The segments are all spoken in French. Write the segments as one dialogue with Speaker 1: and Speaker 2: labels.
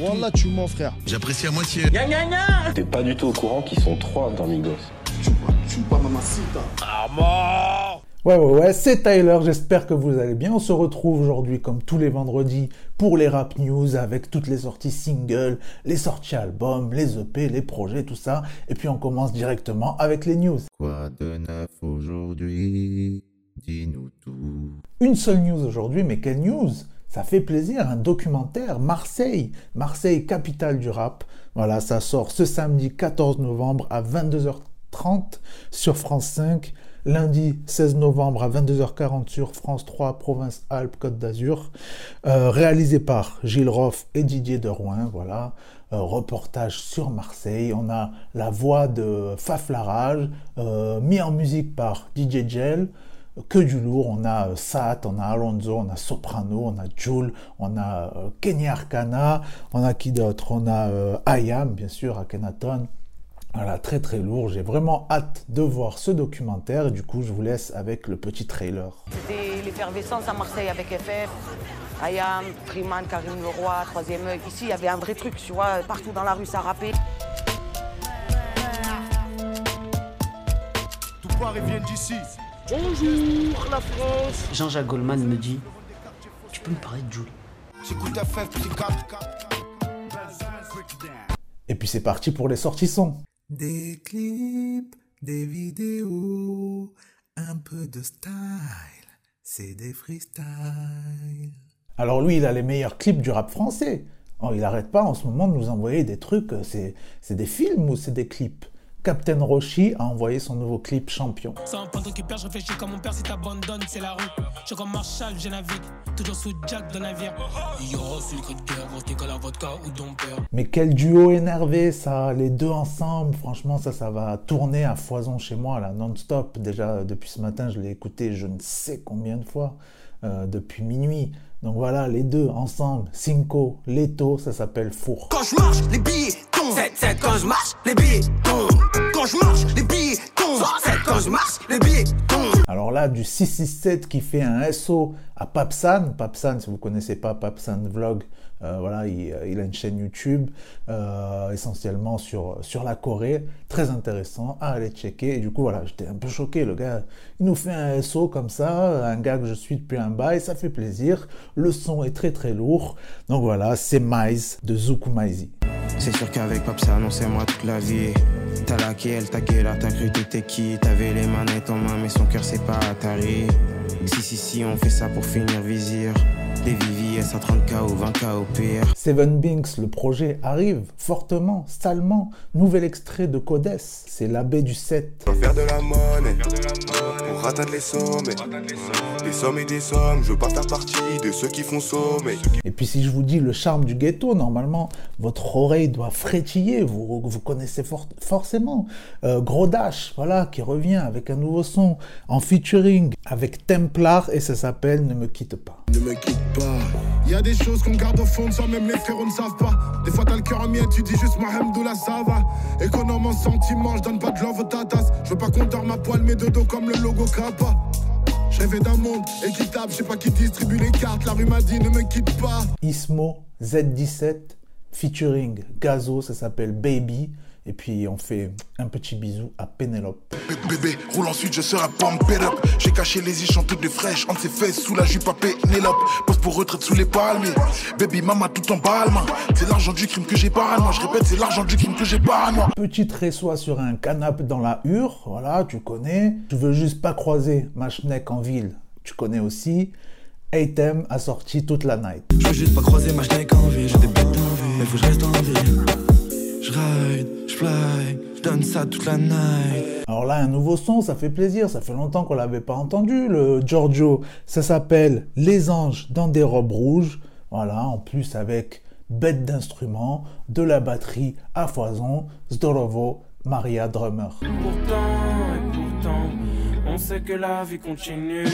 Speaker 1: Wallah, tu mens, frère.
Speaker 2: J'apprécie à moitié.
Speaker 3: T'es pas du tout au courant qu'ils sont trois dans Migos.
Speaker 4: Ouais, ouais, ouais, c'est Tyler, j'espère que vous allez bien. On se retrouve aujourd'hui, comme tous les vendredis, pour les rap news avec toutes les sorties singles, les sorties albums, les EP, les projets, tout ça. Et puis on commence directement avec les news.
Speaker 2: Quoi de neuf aujourd'hui? Dis-nous tout.
Speaker 4: Une seule news aujourd'hui, mais quelle news? Ça fait plaisir, un documentaire, Marseille, Marseille, capitale du rap. Voilà, ça sort ce samedi 14 novembre à 22h30 sur France 5 lundi 16 novembre à 22h40 sur France 3, Province Alpes, Côte d'Azur, euh, réalisé par Gilles Roff et Didier de Rouen, voilà, euh, reportage sur Marseille, on a la voix de Faf Larage, euh, mis en musique par DJ Gel, que du lourd, on a Sat, on a Alonso, on a Soprano, on a Jules, on a Kenny Arcana, on a qui d'autre? On a Ayam, bien sûr, à Kenaton, voilà, très très lourd. J'ai vraiment hâte de voir ce documentaire et du coup, je vous laisse avec le petit trailer.
Speaker 5: C'était l'effervescence à Marseille avec FF, Ayam, Triman, Karim Leroy, Troisième œil. Ici, il y avait un vrai truc, tu vois, partout dans la rue, ça rappait.
Speaker 1: Tout Paris vient d'ici. Bonjour, la France.
Speaker 6: Jean-Jacques Goldman me dit Tu peux me parler de
Speaker 1: cap.
Speaker 4: Et puis c'est parti pour les sorties sons.
Speaker 7: Des clips, des vidéos, un peu de style, c'est des freestyles.
Speaker 4: Alors lui, il a les meilleurs clips du rap français. Oh, il arrête pas en ce moment de nous envoyer des trucs, c'est c'est des films ou c'est des clips? Captain Roshi a envoyé son nouveau clip Champion.
Speaker 8: C'est un pantalon qui perd, je réfléchis comme mon père si t'abandonnes, c'est la rue. Je suis comme Marshall, je navigue, toujours sous Jack de navire. Yo, c'est le cri de guerre, gros, t'es que la vodka ou ton père.
Speaker 4: Mais quel duo énervé ça, les deux ensemble, franchement ça, ça va tourner à foison chez moi là, non-stop. Déjà depuis ce matin, je l'ai écouté je ne sais combien de fois, euh, depuis minuit. Donc voilà, les deux ensemble, Cinco, Leto, ça s'appelle Four.
Speaker 9: Quand je marche, les billets tombent. 7-7 quand je marche, les billets tombent. Quand je marche, les billets tombent. 7 quand je marche, les billets tombent.
Speaker 4: Alors là, du 667 qui fait un SO à Papsan. Papsan, si vous connaissez pas Papsan Vlog, euh, voilà, il, il, a une chaîne YouTube euh, essentiellement sur, sur la Corée. Très intéressant à aller checker. Et du coup, voilà, j'étais un peu choqué. Le gars, il nous fait un SO comme ça, un gars que je suis depuis un bail, ça fait plaisir. Le son est très très lourd. Donc voilà, c'est Mize de Zuku Maizi.
Speaker 10: C'est sûr qu'avec Pap ça annonçait moi toute la vie. T'as laqué, elle t'a là, t'as cru t'étais qui? T'avais les manettes en main, mais son cœur c'est pas Atari. Si, si, si, on fait ça pour finir vizir. Les VVS à 30k ou 20k au pire.
Speaker 4: Seven Binks, le projet arrive fortement, salement. Nouvel extrait de Codes, c'est l'abbé du 7.
Speaker 11: Faire de la monnaie pour atteindre les sommets. Des sommes et des sommes, je veux pas faire partie de ceux qui font sommet.
Speaker 4: Et puis si je vous dis le charme du ghetto, normalement, votre oreille doit frétiller, vous, vous connaissez for forcément. Euh, Gros Dash, voilà, qui revient avec un nouveau son en featuring avec Templar et ça s'appelle Ne me quitte pas.
Speaker 11: Ne me quitte pas. Il y a des choses qu'on garde au fond de soi, même les frères ne savent pas. Des fois t'as le cœur en miettes, tu dis juste Mahamdoula ça va. Économe en sentiments, je donne pas de love ta tasse. Je veux pas qu'on dort ma poêle, mes deux dos comme le logo Kappa. Je rêvais d'un monde équitable, je sais pas qui distribue les cartes. La rue m'a dit ne me quitte pas.
Speaker 4: Ismo Z17 featuring Gazo, ça s'appelle Baby. Et puis on fait un petit bisou à Pénélope.
Speaker 11: Bébé, roule ensuite, je serai pump it up. J'ai caché les yeux toutes de fraîches, entre ses fesses sous la jupe à Pénélope. Pose pour retraite sous les palmiers. Baby, maman tout en balme. C'est l'argent du crime que j'ai pas moi. Je répète, c'est l'argent du crime que j'ai pas moi.
Speaker 4: Petite ressoie sur un canapé dans la hure, voilà, tu connais. Tu veux juste pas croiser ma schneck en ville, tu connais aussi. Item a sorti toute la night.
Speaker 7: Je veux juste pas croiser ma schneck en ville, j'ai des bêtes en vie, mais faut que je reste en ville. Je ride, je fly, je donne ça toute la night.
Speaker 4: Alors là, un nouveau son, ça fait plaisir. Ça fait longtemps qu'on l'avait pas entendu. Le Giorgio, ça s'appelle Les anges dans des robes rouges. Voilà, en plus avec bête d'instruments, de la batterie à foison, Zdorovo, Maria Drummer.
Speaker 8: Pourtant, et pourtant, on sait que la vie continue.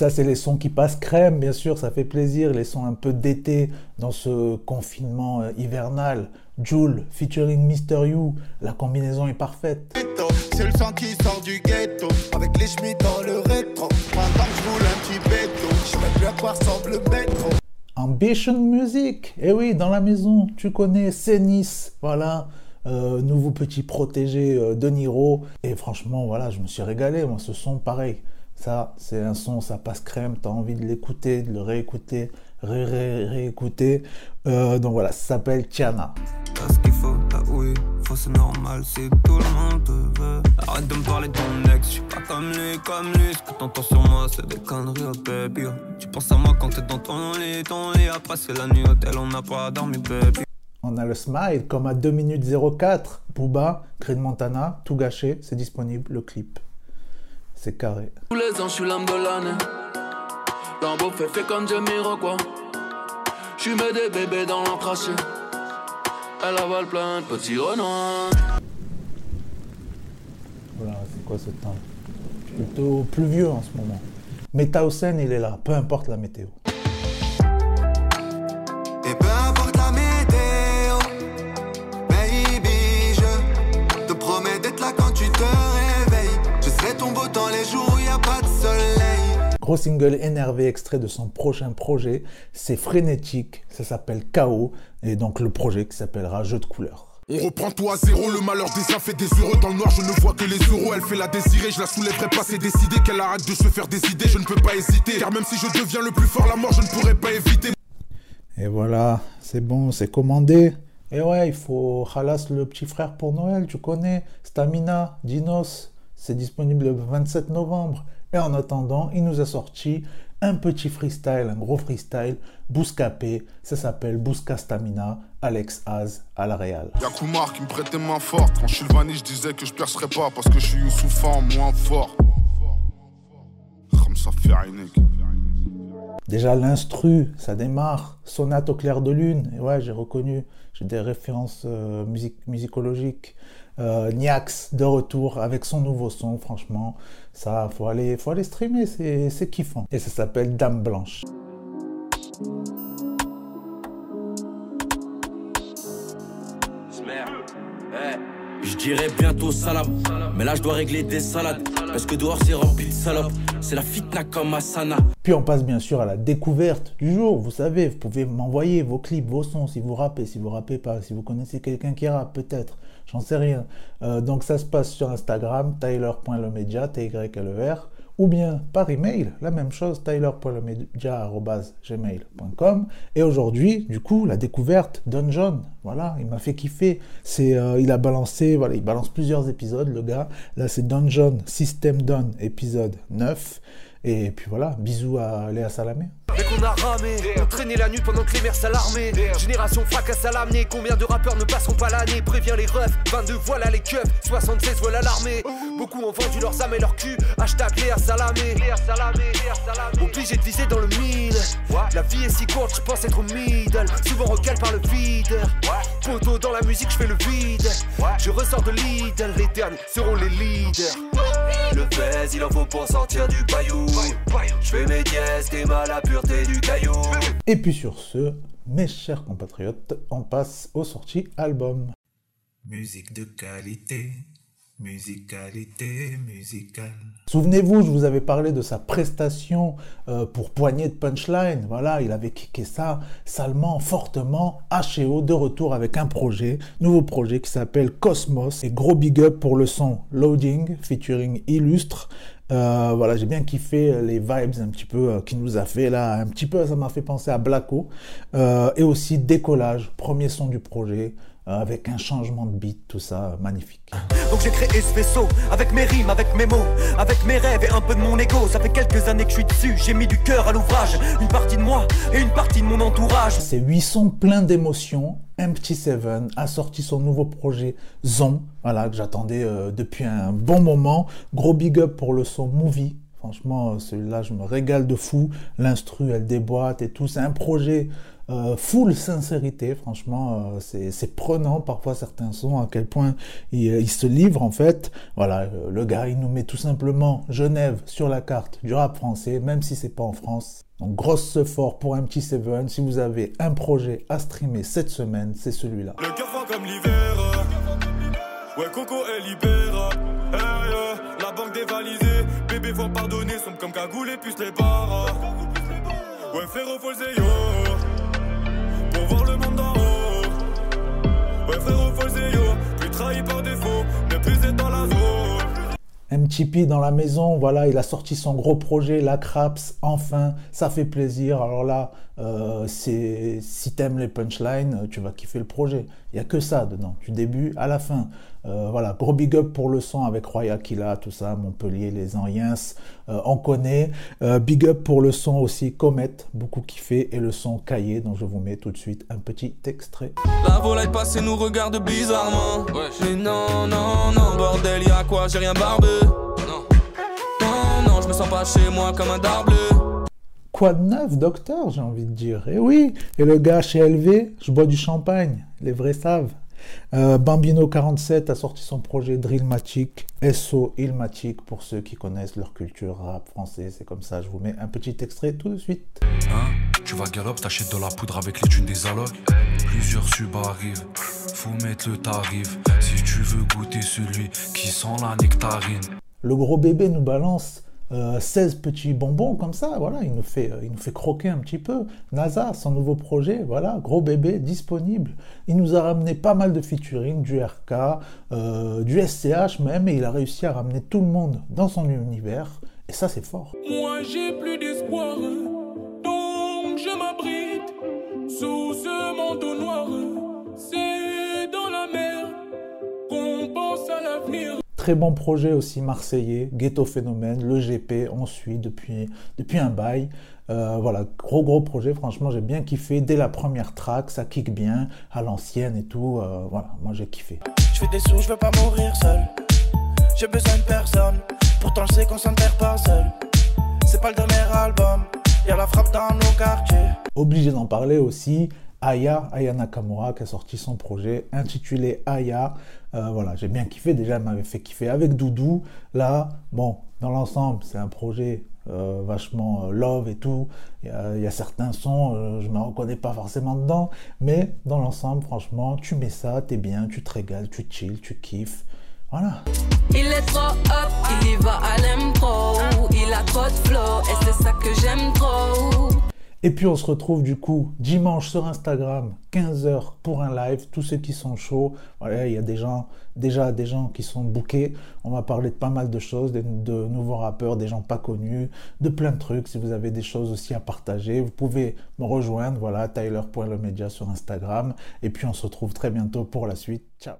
Speaker 4: Ça, c'est les sons qui passent crème, bien sûr, ça fait plaisir. Les sons un peu d'été dans ce confinement euh, hivernal. Joule featuring Mr. You, la combinaison est parfaite.
Speaker 12: C'est le sang qui sort du ghetto, avec les chemins dans le rétro. Pendant que je roule un petit béton, je sais plus à quoi ressemble le métro.
Speaker 4: Ambition Music, eh oui, dans la maison, tu connais, c'est Nice, voilà. Euh, nouveau petit protégé euh, de Niro. Et franchement, voilà, je me suis régalé. Moi, ce son, pareil. Ça, c'est un son, ça passe crème. Tu as envie de l'écouter, de le réécouter, ré ré réécouter. Euh, donc voilà, ça s'appelle Tiana.
Speaker 13: T'as ce qu'il faut, t'as oui, faut c'est normal si tout le monde te veut. Arrête de me parler de ton ex, je suis pas comme lui, comme lui. Ce que t'entends sur moi, c'est des conneries, oh baby. Tu penses à moi quand t'es dans ton lit, ton lit. Après, c'est la nuit hôtel, on n'a pas dormi, baby.
Speaker 4: On a le smile comme à 2 minutes 04. Booba, Green Montana, tout gâché, c'est disponible, le clip. C'est carré.
Speaker 14: Tous les ans, je suis l'âme de l'année. Lambeau fait fait comme Jamiroquai. Je mets des bébés dans l'encraché. Elle avale plein de petits renards.
Speaker 4: Voilà, c'est quoi ce temps? Plutôt pluvieux en ce moment. Mais Tausen, il est là, peu importe la météo.
Speaker 12: Et peu importe
Speaker 4: Gros single énervé extrait de son prochain projet, c'est frénétique, ça s'appelle Chaos, et donc le projet qui s'appellera Jeu de couleurs.
Speaker 11: On reprend tout à zéro, le malheur des uns fait des heureux Dans le noir je ne vois que les euros, elle fait la désirer Je la soulèverai pas, c'est décidé qu'elle arrête de se faire des idées Je ne peux pas hésiter, car même si je deviens le plus fort La mort je ne pourrai pas éviter
Speaker 4: Et voilà, c'est bon, c'est commandé. Et ouais, il faut halas le petit frère pour Noël, tu connais. Stamina, Dinos, c'est disponible le 27 novembre. Et en attendant, il nous a sorti un petit freestyle, un gros freestyle, Bouscapé, ça s'appelle Bousca Stamina, Alex Az à la Real.
Speaker 11: Y'a Koumar qui me prêtait main forte Quand je suis le vanille je disais que je percerais pas Parce que je suis Youssoufa moins fort. Comme ça fait Ainek
Speaker 4: Déjà l'instru, ça démarre, sonate au clair de lune, et ouais j'ai reconnu, j'ai des références euh, musicologiques. Euh, Niax de retour avec son nouveau son, franchement, ça faut aller, faut aller streamer, c'est kiffant. Et ça s'appelle Dame Blanche.
Speaker 15: Je dirais bientôt salam, mais là je dois régler des salades. Parce que dehors c'est rempli de salopes. C'est la fitna comme Asana.
Speaker 4: Puis on passe bien sûr à la découverte du jour. Vous savez, vous pouvez m'envoyer vos clips, vos sons, si vous rappez, si vous rappez pas, si vous connaissez quelqu'un qui rappe, peut-être. J'en sais rien. Euh, donc ça se passe sur Instagram, tyler.lemedia, t y l e r ou bien par email, la même chose, tyler.lemedia.gmail.com. Et aujourd'hui, du coup, la découverte, John, voilà, il m'a fait kiffer. C'est, euh, il a balancé, voilà, il balance plusieurs épisodes, le gars. Là, c'est John, System Don, épisode 9. Et puis voilà, bisous à Léa Salamé.
Speaker 1: Dès qu'on a ramé, on traînait la nuit pendant que les mers s'alarmaient. Génération fracasse à l'amener, combien de rappeurs ne passeront pas l'année? Préviens les refs, 22 voilà les keufs, 76 voilà l'armée. Beaucoup ont vendu leurs âmes et leur cul, hashtag Léa Salamé. Obligé de viser dans le mille. La vie est si courte, je pense être au middle. Souvent recal par le vide. Poteau dans la musique, je fais le vide. Je ressors de Lidl, les derniers seront les leaders. Le pèse, il en faut pour sortir du paillou. Je fais mes dièses, t'es mal à pureté du caillou.
Speaker 4: Et puis sur ce, mes chers compatriotes, on passe aux sorties albums.
Speaker 2: Musique de qualité, musicalité musicale.
Speaker 4: Souvenez-vous, je vous avais parlé de sa prestation euh, pour Poignée de Punchline. Voilà, il avait kické ça salement, fortement. HO de retour avec un projet, nouveau projet qui s'appelle Cosmos. Et gros big up pour le son Loading featuring Illustre. Euh, voilà, j'ai bien kiffé les vibes un petit peu euh, qu'il nous a fait là. Un petit peu, ça m'a fait penser à Blacko. Et aussi Décollage, premier son du projet, avec un changement de beat, tout ça, magnifique.
Speaker 9: Donc j'ai créé ce vaisseau avec mes rimes, avec mes mots, avec mes rêves et un peu de mon ego. Ça fait quelques années que je suis dessus, j'ai mis du cœur à l'ouvrage. Une partie de moi et une partie de mon entourage.
Speaker 4: Ces huit sons pleins d'émotions. Empty Seven a sorti son nouveau projet Zon, voilà, que j'attendais euh, depuis un bon moment. Gros big up pour le son Movie. Franchement, celui-là, je me régale de fou. L'instru, elle déboîte et tout. C'est un projet euh, full sincérité. Franchement, euh, c'est prenant parfois certains sons, à quel point il, euh, il se livre en fait. Voilà, euh, le gars, il nous met tout simplement Genève sur la carte du rap français, même si c'est pas en France. Donc grosse effort pour un petit Seven. Si vous avez un projet à streamer cette semaine, c'est celui-là.
Speaker 16: Le cœur froid comme l'hiver. Ouais, Coco est libère. Hey, euh, la banque dévalisée. Bébé, faut pardonner. Sombre comme cagoule et puce les barres. Ouais, frérot, faut le
Speaker 4: MTP dans la maison, voilà, il a sorti son gros projet, la Craps, enfin, ça fait plaisir. Alors là, euh, c'est si t'aimes les punchlines, tu vas kiffer le projet. Il y a que ça dedans, du début à la fin. Euh, voilà, gros big up pour le son avec Roy Aquila, tout ça, Montpellier, les Anciens, euh, on connaît. Euh, big up pour le son aussi Comet, beaucoup kiffé, et le son Cahier, dont je vous mets tout de suite un petit extrait.
Speaker 13: La volaille passée nous regarde bizarrement. Mais non, non, non, bordel, y'a quoi, j'ai rien barbe. Non, non, non, je me sens pas chez moi comme un darble.
Speaker 4: Quoi de neuf, docteur, j'ai envie de dire? Et oui, et le gars chez LV, je bois du champagne, les vrais savent. Euh, Bambino47 a sorti son projet Drillmatic, SO Ilmatic, pour ceux qui connaissent leur culture rap français. C'est comme ça, je vous mets un petit extrait tout de suite.
Speaker 17: Hein? Tu vas galop, t'achètes de la poudre avec les thunes des allocs. Plusieurs subs arrivent, faut mettre le tarif. Si tu veux goûter celui qui sent la nectarine.
Speaker 4: Le gros bébé nous balance euh, 16 petits bonbons comme ça, voilà, il nous, fait, euh, il nous fait croquer un petit peu. NASA, son nouveau projet, voilà, gros bébé disponible. Il nous a ramené pas mal de featuring, du RK, euh, du SCH même, et il a réussi à ramener tout le monde dans son univers, et ça c'est fort.
Speaker 8: Moi j'ai plus d'espoir, donc je m'abrite sous ce manteau noir. C'est dans la mer qu'on pense à l'avenir.
Speaker 4: Très bon projet aussi marseillais, Ghetto Phénomène, le GP, on suit depuis, depuis un bail. Euh, voilà, gros gros projet, franchement j'ai bien kiffé. Dès la première track, ça kick bien, à l'ancienne et tout. Euh, voilà, moi j'ai kiffé.
Speaker 18: Je fais des sous, je veux pas mourir seul. J'ai besoin de personne, pourtant je sais qu'on s'enterre pas seul. C'est pas le dernier album, y'a la frappe dans nos quartiers.
Speaker 4: Obligé d'en parler aussi. Aya, Aya Nakamura, qui a sorti son projet intitulé Aya. Euh, voilà, j'ai bien kiffé. Déjà, elle m'avait fait kiffer avec Doudou. Là, bon, dans l'ensemble, c'est un projet euh, vachement euh, love et tout. Il y, a, certains sons, je me reconnais pas forcément dedans. Mais dans l'ensemble, franchement, tu mets ça, t'es bien, tu te régales, tu chill, tu kiffes. Voilà.
Speaker 19: Il est trop hot, il y va à l'impro. Il a trop de flow et c'est ça que j'aime trop.
Speaker 4: Et puis on se retrouve du coup dimanche sur Instagram, 15h pour un live. Tous ceux qui sont chauds, voilà, il y a des gens, déjà des gens qui sont bookés. On va parler de pas mal de choses, de, nouveaux rappeurs, des gens pas connus, de plein de trucs. Si vous avez des choses aussi à partager, vous pouvez me rejoindre. Voilà, tyler.lemedia sur Instagram. Et puis on se retrouve très bientôt pour la suite. Ciao